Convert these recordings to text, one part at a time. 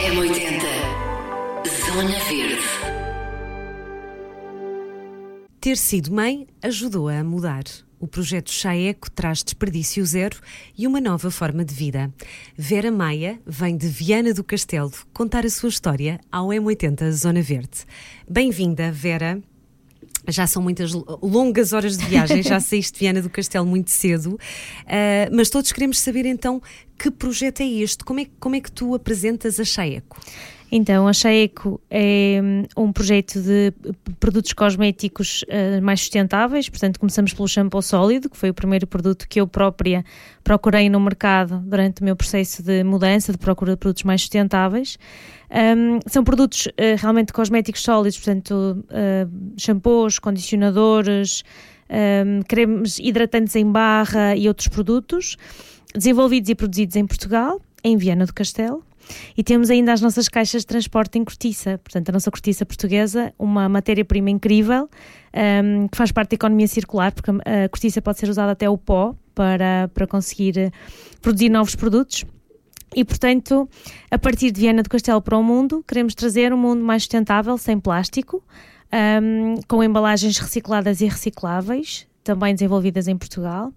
M80 Zona Verde Ter sido mãe ajudou-a a mudar. O projeto Chaeco traz desperdício zero e uma nova forma de vida. Vera Maia vem de Viana do Castelo contar a sua história ao M80 Zona Verde. Bem-vinda, Vera. Já são muitas longas horas de viagem, já saíste de Viana do Castelo muito cedo, uh, mas todos queremos saber então que projeto é este, como é, como é que tu apresentas a Chaeco? Então, a Chaeco é hum, um projeto de produtos cosméticos uh, mais sustentáveis, portanto, começamos pelo shampoo sólido, que foi o primeiro produto que eu própria procurei no mercado durante o meu processo de mudança, de procura de produtos mais sustentáveis. Um, são produtos uh, realmente cosméticos sólidos, portanto, uh, shampoos, condicionadores, um, cremes hidratantes em barra e outros produtos, desenvolvidos e produzidos em Portugal, em Viana do Castelo. E temos ainda as nossas caixas de transporte em cortiça, portanto, a nossa cortiça portuguesa, uma matéria-prima incrível um, que faz parte da economia circular, porque a cortiça pode ser usada até o pó para, para conseguir eh, produzir novos produtos. E, portanto, a partir de Viana do Castelo para o mundo, queremos trazer um mundo mais sustentável, sem plástico, um, com embalagens recicladas e recicláveis, também desenvolvidas em Portugal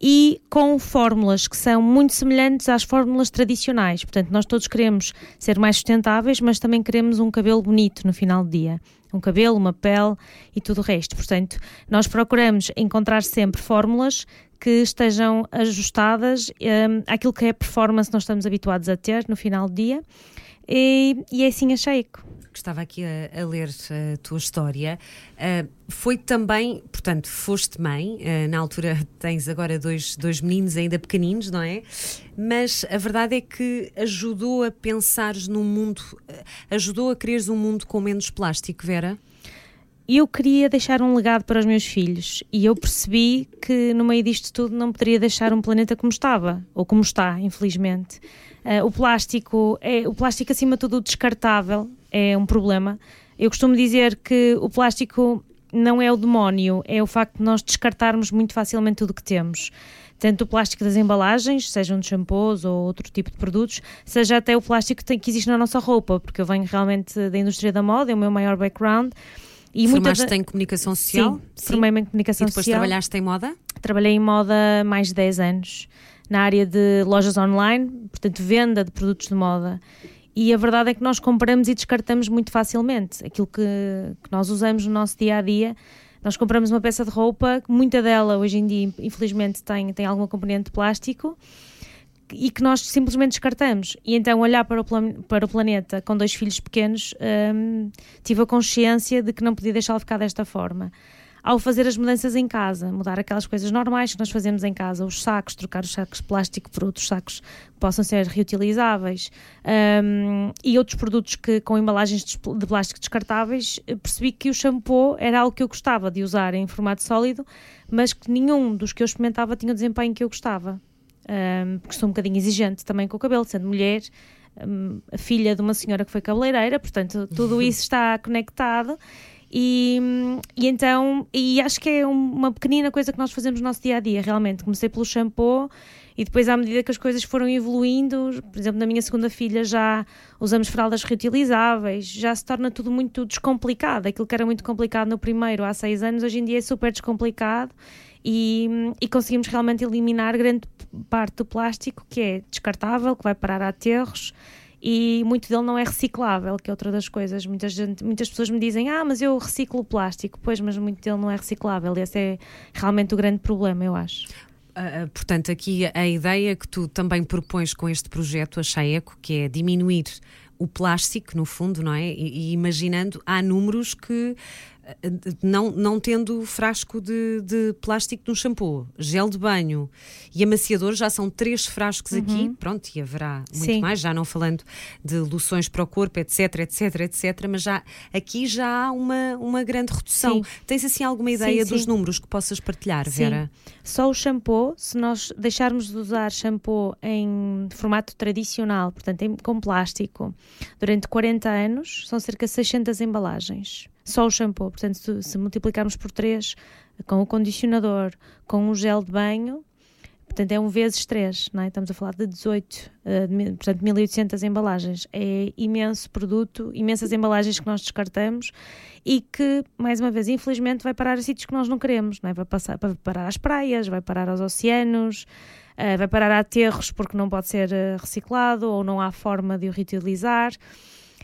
e com fórmulas que são muito semelhantes às fórmulas tradicionais. Portanto, nós todos queremos ser mais sustentáveis, mas também queremos um cabelo bonito no final do dia. Um cabelo, uma pele e tudo o resto. Portanto, nós procuramos encontrar sempre fórmulas que estejam ajustadas um, àquilo que é a performance que nós estamos habituados a ter no final do dia. E, e é assim a que estava aqui a, a, ler a tua história, uh, foi também, portanto, foste mãe, uh, na altura tens agora dois, dois meninos ainda pequeninos, não é? Mas a verdade é que ajudou a pensares num mundo, ajudou a quereres um mundo com menos plástico, Vera? eu queria deixar um legado para os meus filhos e eu percebi que no meio disto tudo não poderia deixar um planeta como estava, ou como está, infelizmente. Uh, o plástico é o plástico acima de tudo descartável é um problema. Eu costumo dizer que o plástico não é o demónio, é o facto de nós descartarmos muito facilmente tudo o que temos. Tanto o plástico das embalagens, sejam de shampoos ou outro tipo de produtos, seja até o plástico que, existe na nossa roupa, porque eu venho realmente da indústria da moda, é o meu maior background. E Formaste da... em comunicação social? Sim, Sim. formei-me em comunicação social. E depois social. trabalhaste em moda? Trabalhei em moda mais de 10 anos, na área de lojas online, portanto, venda de produtos de moda. E a verdade é que nós compramos e descartamos muito facilmente aquilo que, que nós usamos no nosso dia a dia. Nós compramos uma peça de roupa, muita dela hoje em dia, infelizmente, tem, tem alguma componente de plástico e que nós simplesmente descartamos. E então, olhar para o, para o planeta com dois filhos pequenos, hum, tive a consciência de que não podia deixá-lo ficar desta forma ao fazer as mudanças em casa, mudar aquelas coisas normais que nós fazemos em casa, os sacos, trocar os sacos de plástico por outros sacos que possam ser reutilizáveis um, e outros produtos que com embalagens de plástico descartáveis, percebi que o shampoo era algo que eu gostava de usar em formato sólido, mas que nenhum dos que eu experimentava tinha o desempenho que eu gostava. Um, porque sou um bocadinho exigente também com o cabelo, sendo mulher, um, a filha de uma senhora que foi cabeleireira, portanto tudo isso está conectado e, e então, e acho que é uma pequenina coisa que nós fazemos no nosso dia a dia, realmente. Comecei pelo shampoo e depois, à medida que as coisas foram evoluindo, por exemplo, na minha segunda filha já usamos fraldas reutilizáveis, já se torna tudo muito descomplicado. Aquilo que era muito complicado no primeiro, há seis anos, hoje em dia é super descomplicado e, e conseguimos realmente eliminar grande parte do plástico que é descartável, que vai parar a aterros e muito dele não é reciclável, que é outra das coisas. Muita gente, muitas pessoas me dizem, ah, mas eu reciclo plástico. Pois, mas muito dele não é reciclável. Esse é realmente o grande problema, eu acho. Uh, portanto, aqui a ideia que tu também propões com este projeto, a Chaeco, que é diminuir o plástico, no fundo, não é? E, e imaginando, há números que não, não tendo frasco de, de plástico de um shampoo, gel de banho e amaciador, já são três frascos uhum. aqui, pronto, e haverá muito Sim. mais, já não falando de loções para o corpo, etc, etc, etc, mas já aqui já há uma, uma grande redução. Sim. Tens assim alguma ideia sim, dos números que possas partilhar, Vera? Só o shampoo, se nós deixarmos de usar shampoo em formato tradicional, portanto em, com plástico, durante 40 anos, são cerca de 600 embalagens só o shampoo. Portanto, se, se multiplicarmos por 3 com o condicionador, com o gel de banho, portanto é um vezes 3, não é? estamos a falar de 18, uh, portanto 1800 embalagens. É imenso produto, imensas embalagens que nós descartamos e que, mais uma vez, infelizmente vai parar a sítios que nós não queremos, não é? vai, passar, vai parar às praias, vai parar aos oceanos, uh, vai parar a aterros porque não pode ser uh, reciclado ou não há forma de o reutilizar.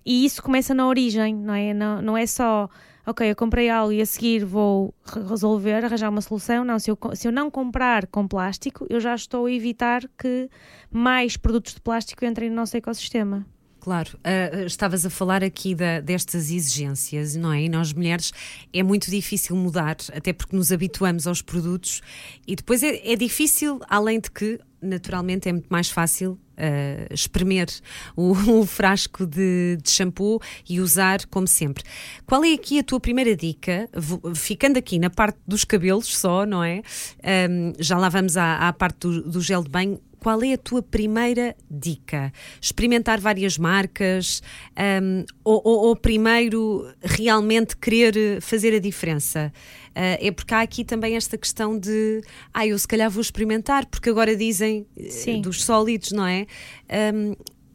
E isso começa na origem, não é? Não, não é só ok, eu comprei algo e a seguir vou resolver, arranjar uma solução. Não, se eu, se eu não comprar com plástico, eu já estou a evitar que mais produtos de plástico entrem no nosso ecossistema. Claro, uh, estavas a falar aqui da, destas exigências, não é? E nós mulheres é muito difícil mudar, até porque nos habituamos aos produtos e depois é, é difícil, além de que, naturalmente, é muito mais fácil uh, espremer o, o frasco de, de, shampoo e usar como sempre. Qual é aqui a tua primeira dica? Ficando aqui na parte dos cabelos só, não é? Um, já lá vamos à, à parte do, do gel de banho qual é a tua primeira dica? Experimentar várias marcas um, ou, ou, ou, primeiro realmente querer fazer a diferença? Uh, é porque há aqui também esta questão de ah, eu se calhar vou experimentar, porque agora dizem uh, dos sólidos, não é? Um,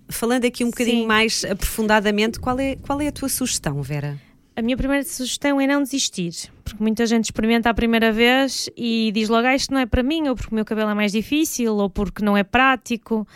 falando aqui um bocadinho Sim. mais aprofundadamente, qual é, qual é a tua sugestão, Vera? A minha primeira sugestão é não desistir, porque muita gente experimenta a primeira vez e diz logo, ah, isto não é para mim, ou porque o meu cabelo é mais difícil, ou porque não é prático.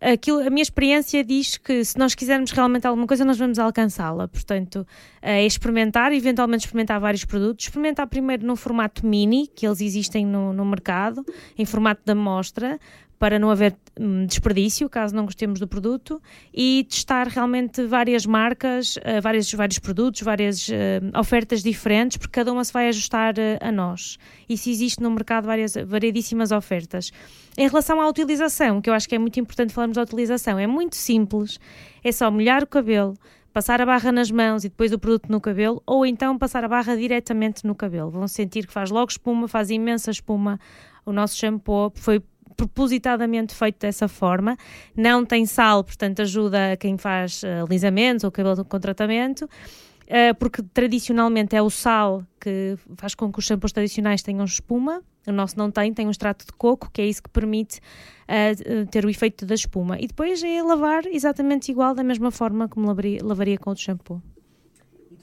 Aquilo, a minha experiência diz que se nós quisermos realmente alguma coisa, nós vamos alcançá-la. Portanto, é experimentar, eventualmente experimentar vários produtos. Experimentar primeiro no formato mini, que eles existem no, no mercado, em formato de amostra, para não haver hum, desperdício, caso não gostemos do produto, e testar realmente várias marcas, uh, vários, vários produtos, várias uh, ofertas diferentes, porque cada uma se vai ajustar uh, a nós. Se existe no mercado várias, variedíssimas ofertas. Em relação à utilização, que eu acho que é muito importante falarmos da utilização, é muito simples, é só molhar o cabelo, passar a barra nas mãos e depois o produto no cabelo, ou então passar a barra diretamente no cabelo. Vão sentir que faz logo espuma, faz imensa espuma. O nosso shampoo foi propositadamente feito dessa forma. Não tem sal, portanto, ajuda quem faz uh, alisamentos ou cabelo com tratamento. Uh, porque tradicionalmente é o sal que faz com que os shampoos tradicionais tenham espuma. O nosso não tem, tem um extrato de coco, que é isso que permite uh, ter o efeito da espuma. E depois é lavar exatamente igual, da mesma forma como lavaria, lavaria com o shampoo.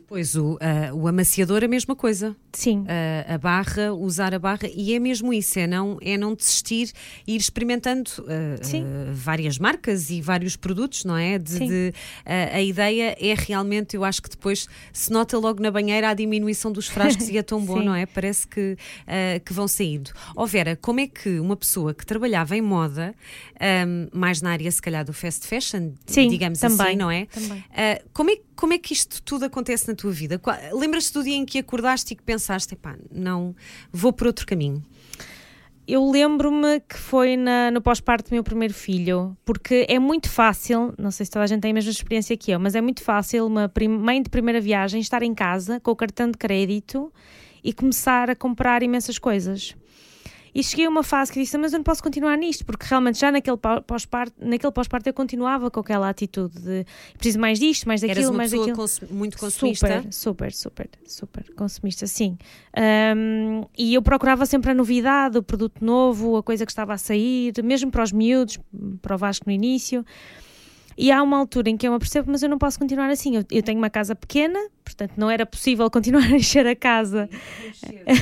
Pois o, uh, o amaciador é a mesma coisa. Sim. Uh, a barra, usar a barra, e é mesmo isso, é não, é não desistir e ir experimentando uh, várias marcas e vários produtos, não é? De. De, a ideia é realmente, eu acho que depois se nota logo na banheira a diminuição dos frascos e é tão bom, não é? Parece que, que vão saindo. Ó oh Vera, como é que uma pessoa que trabalhava em moda, um, mais na área se calhar do fast fashion, Sim, digamos assim, também, assim, não é? Também. como é? Como é que isto tudo acontece na tua vida? Lembras-te do dia em que acordaste e que pensaste, pá, não, vou por outro caminho? Eu lembro-me que foi na, no pós-parto do meu primeiro filho, porque é muito fácil, não sei se toda a gente tem a mesma experiência que eu, mas é muito fácil uma mãe de primeira viagem estar em casa com o cartão de crédito e começar a comprar imensas coisas. E cheguei a uma fase que disse, mas eu não posso continuar nisto, porque realmente já naquele pós-parto, naquele pós-parto eu continuava com aquela atitude de preciso mais disto, mais daquilo, Eras uma mais daquilo. Cons muito consumista? Super, super, super, super consumista, sim. Um, e eu procurava sempre a novidade, o produto novo, a coisa que estava a sair, mesmo para os miúdos, para o Vasco no início. E há uma altura em que eu me percebo, mas eu não posso continuar assim. Eu, eu tenho uma casa pequena, portanto não era possível continuar a encher a casa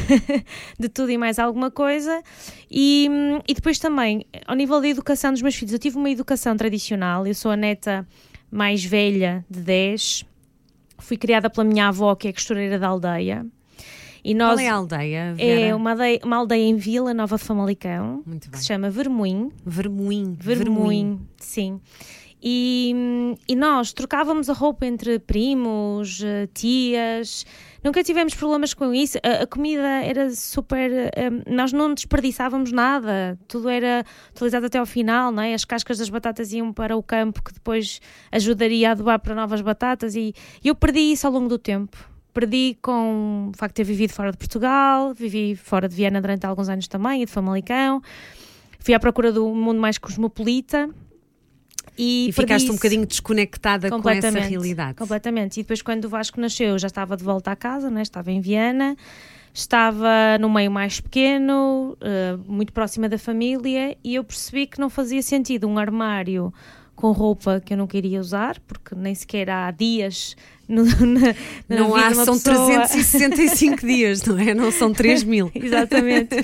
de tudo e mais alguma coisa. E, e depois também, ao nível da educação dos meus filhos, eu tive uma educação tradicional, eu sou a neta mais velha de 10, fui criada pela minha avó, que é costureira da aldeia. E nós, Qual é a aldeia? Vera? É uma aldeia, uma aldeia em Vila Nova Famalicão, que se chama Vermoim. Vermoim. Vermoim, sim. E, e nós trocávamos a roupa entre primos, eh, tias, nunca tivemos problemas com isso. A, a comida era super. Um, eh, nós não desperdiçávamos nada, tudo era utilizado até ao final, não é? As cascas das batatas iam para o campo, que depois ajudaria a adubar para novas batatas, e, e eu perdi isso ao longo do tempo. Perdi com o facto de ter vivido fora de Portugal, vivi fora de Viena durante alguns anos também, e de Famalicão. Fui à procura do mundo mais cosmopolita e, e ficaste um bocadinho desconectada com essa realidade. Completamente. E depois, quando o Vasco nasceu, eu já estava de volta à casa, né? estava em Viena. estava no meio mais pequeno, uh, muito próxima da família, e eu percebi que não fazia sentido um armário com roupa que eu não queria usar, porque nem sequer há dias no, na, na não há, são pessoa. 365 dias, não é? Não são 3 mil. Exatamente.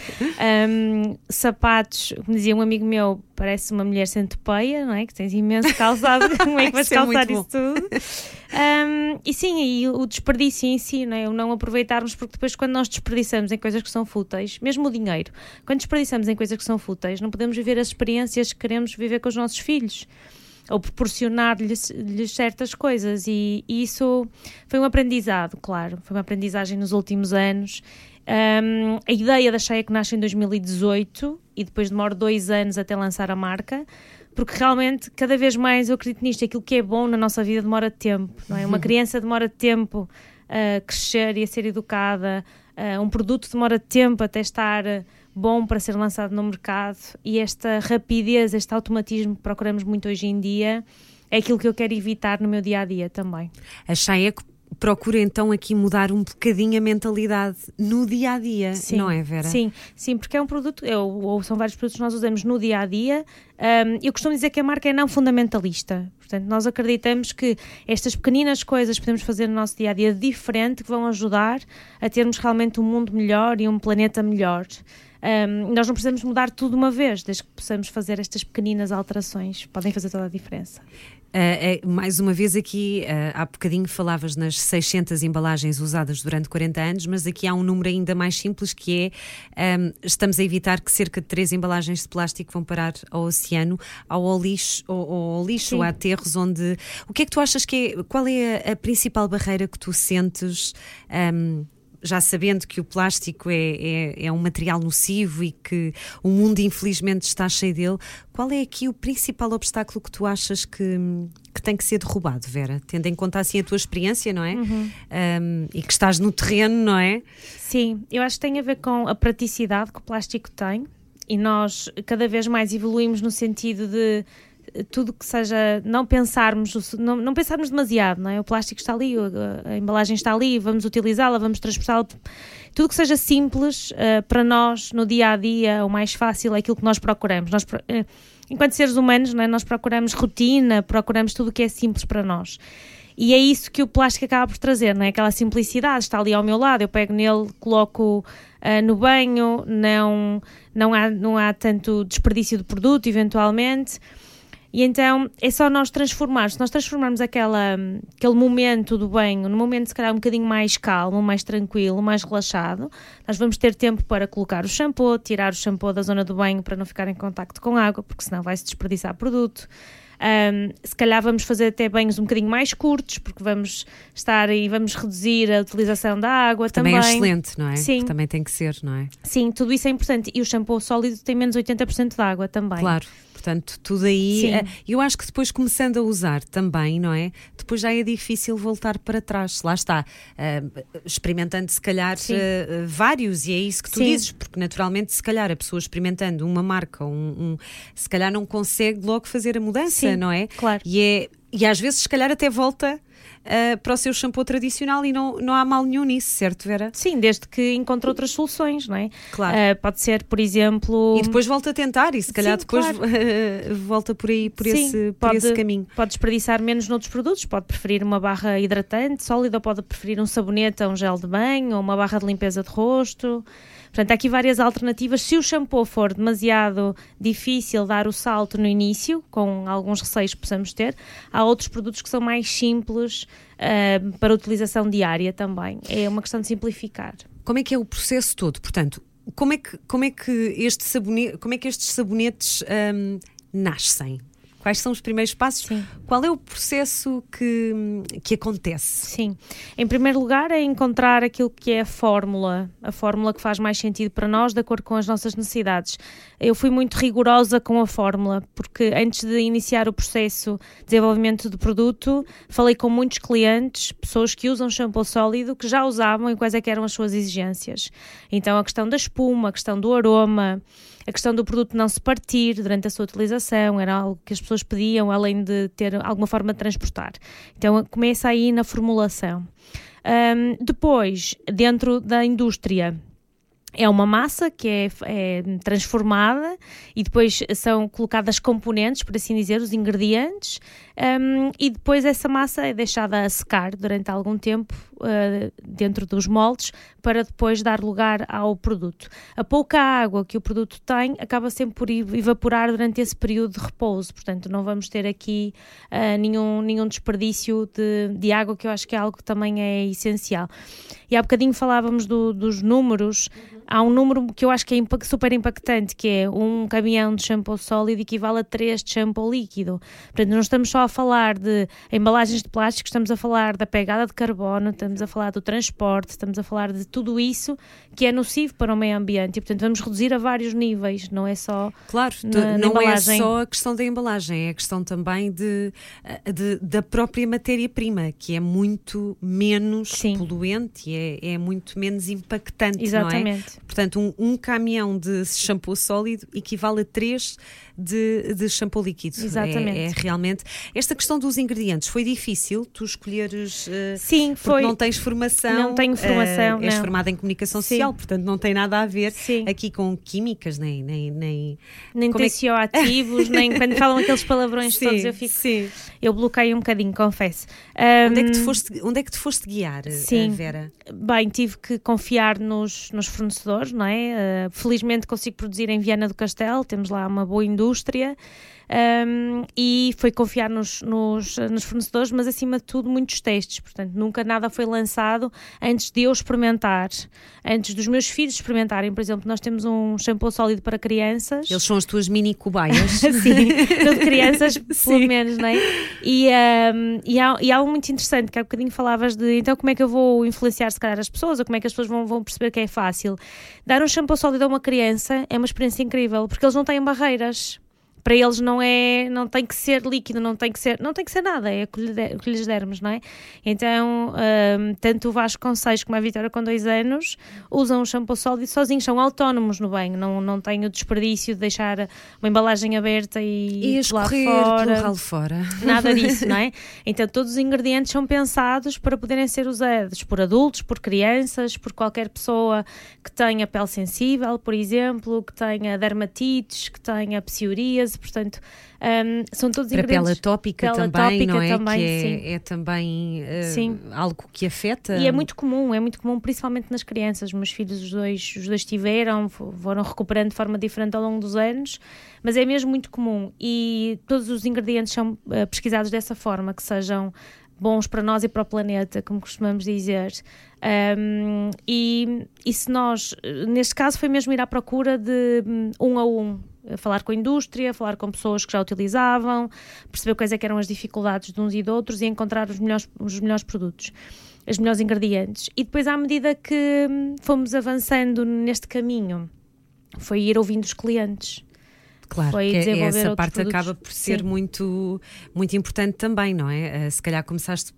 Um, sapatos, como dizia um amigo meu, parece uma mulher centopeia, não é? Que tens imenso calçado, como é que vais calçar isso tudo? Um, e sim, e o desperdício em si, não é? O não aproveitarmos, porque depois quando nós desperdiçamos em coisas que são fúteis, mesmo o dinheiro, quando desperdiçamos em coisas que são fúteis, não podemos viver as experiências que queremos viver com os nossos filhos ou proporcionar-lhes certas coisas e, e, isso foi um aprendizado, claro, foi uma aprendizagem nos últimos anos. Um, a ideia da Cheia que nasce em 2018 e depois demora dois anos até lançar a marca, porque realmente cada vez mais eu acredito nisto, aquilo que é bom na nossa vida demora tempo, não é? Uma criança demora tempo a crescer e a ser educada, uh, um produto demora tempo até estar bom para ser lançado no mercado e esta rapidez, este automatismo que procuramos muito hoje em dia é aquilo que eu quero evitar no meu dia a dia também. A Chaeco procura então aqui mudar um bocadinho a mentalidade no dia a dia, sim, não é, Vera? Sim, sim, porque é um produto, eu, ou são vários produtos que nós usamos no dia a dia. Um, eu costumo dizer que a marca é não fundamentalista. Portanto, nós acreditamos que estas pequeninas coisas que podemos fazer no nosso dia a dia diferente que vão ajudar a termos realmente um mundo melhor e um planeta melhor. Um, nós não precisamos mudar tudo uma vez, desde que possamos fazer estas pequeninas alterações, podem fazer toda a diferença. Uh, uh, mais uma vez aqui, uh, há bocadinho falavas nas 600 embalagens usadas durante 40 anos, mas aqui há um número ainda mais simples que é, um, estamos a evitar que cerca de 3 embalagens de plástico vão parar ao oceano, ao, ao lixo, ao, ao lixo ou a aterros onde... O que é que tu achas que é, qual é a, a principal barreira que tu sentes... Um, já sabendo que o plástico é, é, é, um material nocivo e que o mundo infelizmente está cheio dele, qual é aqui o principal obstáculo que tu achas que, que tem que ser derrubado, Vera? Tendo em conta assim a tua experiência, não é? Uhum. Um, e que estás no terreno, não é? Sim, eu acho que tem a ver com a praticidade que o plástico tem e nós cada vez mais evoluímos no sentido de tudo que seja não pensarmos não, não pensarmos demasiado não é o plástico está ali a, embalagem está ali vamos utilizá-la vamos transportá-la tudo que seja simples uh, para nós no dia a dia o mais fácil é aquilo que nós procuramos nós uh, enquanto seres humanos não é? nós procuramos rotina procuramos tudo o que é simples para nós e é isso que o plástico acaba por trazer, não é? Aquela simplicidade, está ali ao meu lado, eu pego nele, coloco uh, no banho, não, não, há, não há tanto desperdício de produto, eventualmente. E então é só nós transformarmos, se nós transformarmos aquela, aquele momento do banho num momento se calhar um bocadinho mais calmo, mais tranquilo, mais relaxado, nós vamos ter tempo para colocar o shampoo, tirar o shampoo da zona do banho para não ficar em contacto com água, porque senão vai-se desperdiçar produto. Um, se calhar vamos fazer até banhos um bocadinho mais curtos, porque vamos estar e vamos reduzir a utilização da água também. Também é excelente, não é? Sim. também tem que ser, não é? Sim, tudo isso é importante. E o shampoo sólido tem menos 80% de água também. Claro. Portanto, tudo aí. Sim. Eh, eu acho que depois começando a usar também, não é? Depois já é difícil voltar para trás. Lá está. Uh, experimentando, se calhar, uh, vários, e é isso que tu Sim. dizes, porque naturalmente, se calhar, a pessoa experimentando uma marca, um, um, se calhar não consegue logo fazer a mudança, Sim, não é? Claro. E, é, e às vezes, se calhar, até volta uh, para o seu shampoo tradicional e não, não há mal nenhum nisso, certo, Vera? Sim, desde que encontre outras soluções, não é? Claro. Uh, pode ser, por exemplo. E depois volta a tentar e se calhar Sim, depois claro. uh, volta por aí, por, Sim, esse, por esse caminho. Pode desperdiçar menos noutros produtos, pode preferir uma barra hidratante sólida, pode preferir um sabonete a um gel de banho ou uma barra de limpeza de rosto. Portanto, há aqui várias alternativas. Se o shampoo for demasiado difícil dar o salto no início, com alguns receios que possamos ter, há outros produtos que são mais simples uh, para utilização diária também. É uma questão de simplificar. Como é que é o processo todo? Portanto, como é que, como é que, este sabonete, como é que estes sabonetes um, nascem? Quais são os primeiros passos? Sim. Qual é o processo que, que acontece? Sim. Em primeiro lugar, é encontrar aquilo que é a fórmula, a fórmula que faz mais sentido para nós, de acordo com as nossas necessidades. Eu fui muito rigorosa com a fórmula, porque antes de iniciar o processo de desenvolvimento do produto, falei com muitos clientes, pessoas que usam shampoo sólido, que já usavam e quais é eram as suas exigências. Então, a questão da espuma, a questão do aroma, a questão do produto não se partir durante a sua utilização era algo que as pessoas pediam, além de ter alguma forma de transportar. Então começa aí na formulação. Um, depois, dentro da indústria, é uma massa que é, é, transformada e depois são colocadas componentes, por assim dizer, os ingredientes, um, e depois essa massa é deixada a secar durante algum tempo uh, dentro dos moldes para depois dar lugar ao produto. A pouca água que o produto tem acaba sempre por evaporar durante esse período de repouso, portanto não vamos ter aqui uh, nenhum, nenhum desperdício de, de água, que eu acho que é algo que também é essencial. E há bocadinho falávamos do, dos números. Uhum. Há um número que eu acho que é super impactante, que é um caminhão de shampoo sólido equivale a 3 de shampoo líquido. Portanto, não estamos só a falar de embalagens de plástico, estamos a falar da pegada de carbono, estamos a falar do transporte, estamos a falar de tudo isso que é nocivo para o meio ambiente. E, portanto, vamos reduzir a vários níveis, não é só. Claro, na, não na é só a questão da embalagem, é a questão também de, de da própria matéria-prima, que é muito menos Sim. poluente e é é, é muito menos impactante, Exatamente. não é? Portanto, um, um caminhão de shampoo sólido equivale a três de, de shampoo líquido. Exatamente. É, é, realmente. Esta questão dos ingredientes foi difícil tu escolheres. Uh, Sim, foi. Não tens formação. Não tenho formação. Uh, és não. formada em comunicação Sim. social, portanto não tem nada a ver Sim. aqui com químicas, nem. Nem, nem, nem tensioativos, é nem quando falam aqueles palavrões Sim. todos, eu fico. Sim. Eu bloqueio um bocadinho, confesso. Um, onde, é que te foste, onde é que te foste guiar, eh, Sim. Vera? Bem, tive que confiar nos, nos fornecedores, não é? Uh, felizmente consigo produzir em Viana do Castelo, temos lá uma boa indústria um, e foi confiar nos, nos, nos, fornecedores, mas acima de tudo muitos testes, portanto nunca nada foi lançado antes de eu experimentar, antes dos meus filhos experimentarem, por exemplo, nós temos um shampoo sólido para crianças. Eles são as tuas mini cobaias. Sim, de crianças, pelo menos, não é? E, um, e, há, e há algo muito interessante, que há bocadinho falavas de então como é que eu vou influenciar se calhar as pessoas, ou como é que as pessoas vão, vão perceber que é fácil. Dar um shampoo sólido a uma criança é uma experiência incrível, porque eles não têm barreiras para eles não é, não tem que ser líquido, não tem que ser, não tem que ser nada, é o que, lhe, o que lhes dermos, não é? Então, um, tanto o Vasco com 6 como a Vitória com 2 anos usam o shampoo sólido sozinhos, são autónomos no banho, não, não têm o desperdício de deixar uma embalagem aberta e, e lá fora. fora. Nada disso, não é? Então, todos os ingredientes são pensados para poderem ser usados por adultos, por crianças, por qualquer pessoa que tenha pele sensível, por exemplo, que tenha dermatites, que tenha psoríase portanto, um, são todos Para ingredientes. pele atópica pele também, atópica não é? Também, que é, é também uh, algo que afeta. E é muito comum, é muito comum, principalmente nas crianças. Os meus filhos, os dois, os dois tiveram, foram recuperando de forma diferente ao longo dos anos, mas é mesmo muito comum. E todos os ingredientes são uh, pesquisados dessa forma, que sejam bons para nós e para o planeta, como costumamos dizer. Um, e, e se nós, neste caso, foi mesmo ir à procura de um a um, falar com a indústria, falar com pessoas que já utilizavam, perceber quais é eram as dificuldades de uns e de outros e encontrar os melhores, os melhores produtos, os melhores ingredientes. E depois, à medida que fomos avançando neste caminho, foi ir ouvindo os clientes. Claro, foi que é essa parte produtos. acaba por ser Sim. muito, muito importante também, não é? Uh, se calhar começaste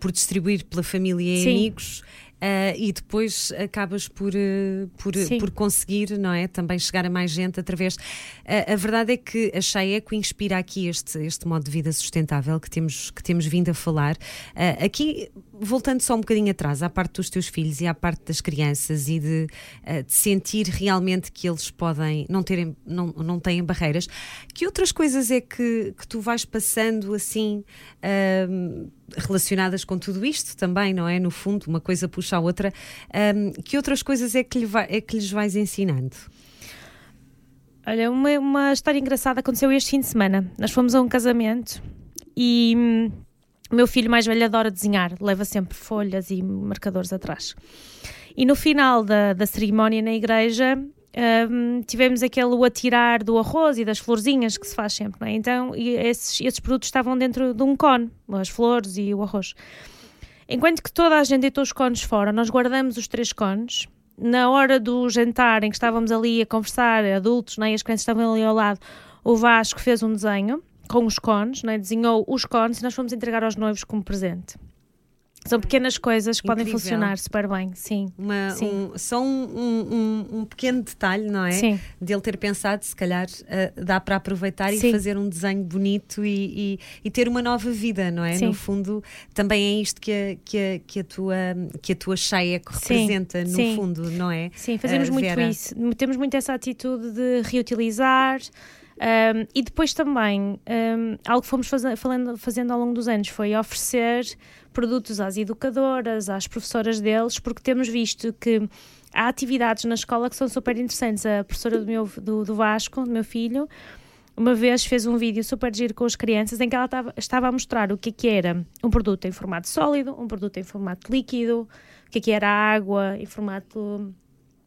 por distribuir pela família e Sim. amigos Uh, e depois acabas por, uh, por, por conseguir, não é? Também chegar a mais gente através. Uh, a verdade é que a Chaeco inspira aqui este, este modo de vida sustentável que temos, que temos vindo a falar. aqui, voltando só um bocadinho atrás, à parte dos teus filhos e à parte das crianças e de, de sentir realmente que eles podem não, terem, não, não têm barreiras, que outras coisas é que, que tu vais passando assim? relacionadas com tudo isto também, não é? No fundo, uma coisa puxa a outra. Um, que outras coisas é que, vai, é que lhes vais ensinando? Olha, uma, uma história engraçada aconteceu este fim de semana. Nós fomos a um casamento e hum, o meu filho mais velho adora desenhar, leva sempre folhas e marcadores atrás. E no final da, da cerimónia na igreja, um, tivemos aquele atirar do arroz e das florzinhas que se faz sempre, não é? Então, esses, esses produtos estavam dentro de um cone, as flores e o arroz. Enquanto que toda a gente deitou os cones fora, nós guardamos os três cones. Na hora do jantar, em que estávamos ali a conversar, adultos, né, as crianças estavam ali ao lado, o Vasco fez um desenho com os cones, né, desenhou os cones e nós fomos entregar aos noivos como presente. São pequenas coisas que podem Incrível. funcionar super bem, sim. Uma, Sim. um, só um, um- um- pequeno detalhe, não é? Sim. Dele ter pensado, se calhar eh, dá para aproveitar e Sim. fazer um desenho bonito e, e- e ter uma nova vida, não é? Sim. No fundo, também é isto que a, que a, que a tua, que a tua Sim. representa, no fundo, não é? Sim, fazemos Ah, muito isso. Temos muito essa atitude de reutilizar. Um, e depois também, um, algo que fomos faze- falando- fazendo ao longo dos anos foi oferecer produtos às educadoras, às professoras deles, porque temos visto que há atividades na escola que são super interessantes. A professora do, meu, do, do Vasco, do meu filho, uma vez fez um vídeo super giro com as crianças em que ela estava, estava a mostrar o que é que era um produto em formato sólido, um produto em formato líquido, o que é que era água em formato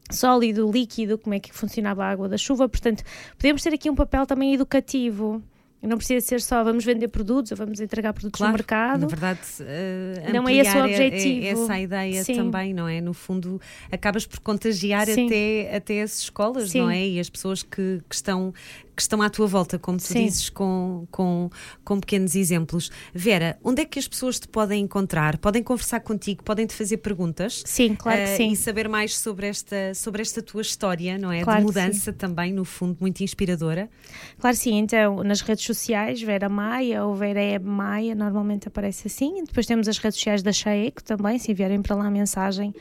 sólido, líquido, como é que funcionava a água da chuva. Portanto, podemos ter aqui um papel também educativo. Não precisa ser só vamos vender produtos ou vamos entregar produtos Claro, no mercado. Na verdade, eh, Não é esse o objetivo. essa a ideia Sim. também, não é? No fundo, acabas por contagiar Sim. até, até as escolas, Sim. não é? E as pessoas que, que estão, que estão à tua volta, como tu Sim. dizes, com, com, com pequenos exemplos. Vera, onde é que as pessoas te podem encontrar? Podem conversar contigo? Podem te fazer perguntas? Sim, claro que Eh, sim. E saber mais sobre esta, sobre esta tua história, não é? Claro de mudança também, no fundo, muito inspiradora. Claro sim, então nas redes sociais, Vera Maia ou Vera Eb Maia, normalmente aparece assim. Depois temos as redes sociais da Chaeco também, se enviarem para lá a mensagem,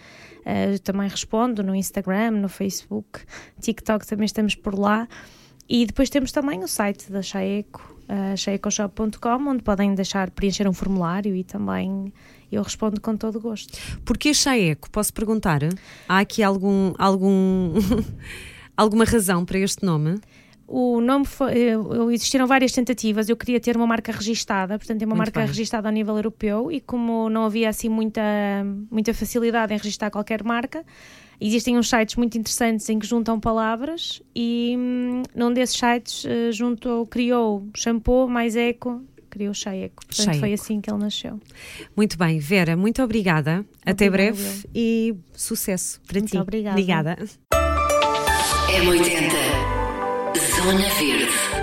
eu também respondo no Instagram, no Facebook, TikTok também estamos por lá. E depois temos também o site da Chaeco, uh, chaecoshop.com, onde podem deixar preencher um formulário e também eu respondo com todo gosto. Porquê Chaeco? Posso perguntar? Há aqui algum, algum, alguma razão para este nome? O nome foi, eh, existiram várias tentativas. Eu queria ter uma marca registada, portanto, é uma Muito marca bem. registada ao nível europeu. E como não havia assim muita, muita facilidade em registrar qualquer marca, existem uns sites muito interessantes em que juntam palavras. E hum, num desses sites eh, juntou, criou shampoo mais eco, criou Chaeco. Portanto, foi assim que ele nasceu. Muito bem, Vera, muito obrigada. Até breve e sucesso para Muito ti. obrigada. Obrigada. M80 Zona Verde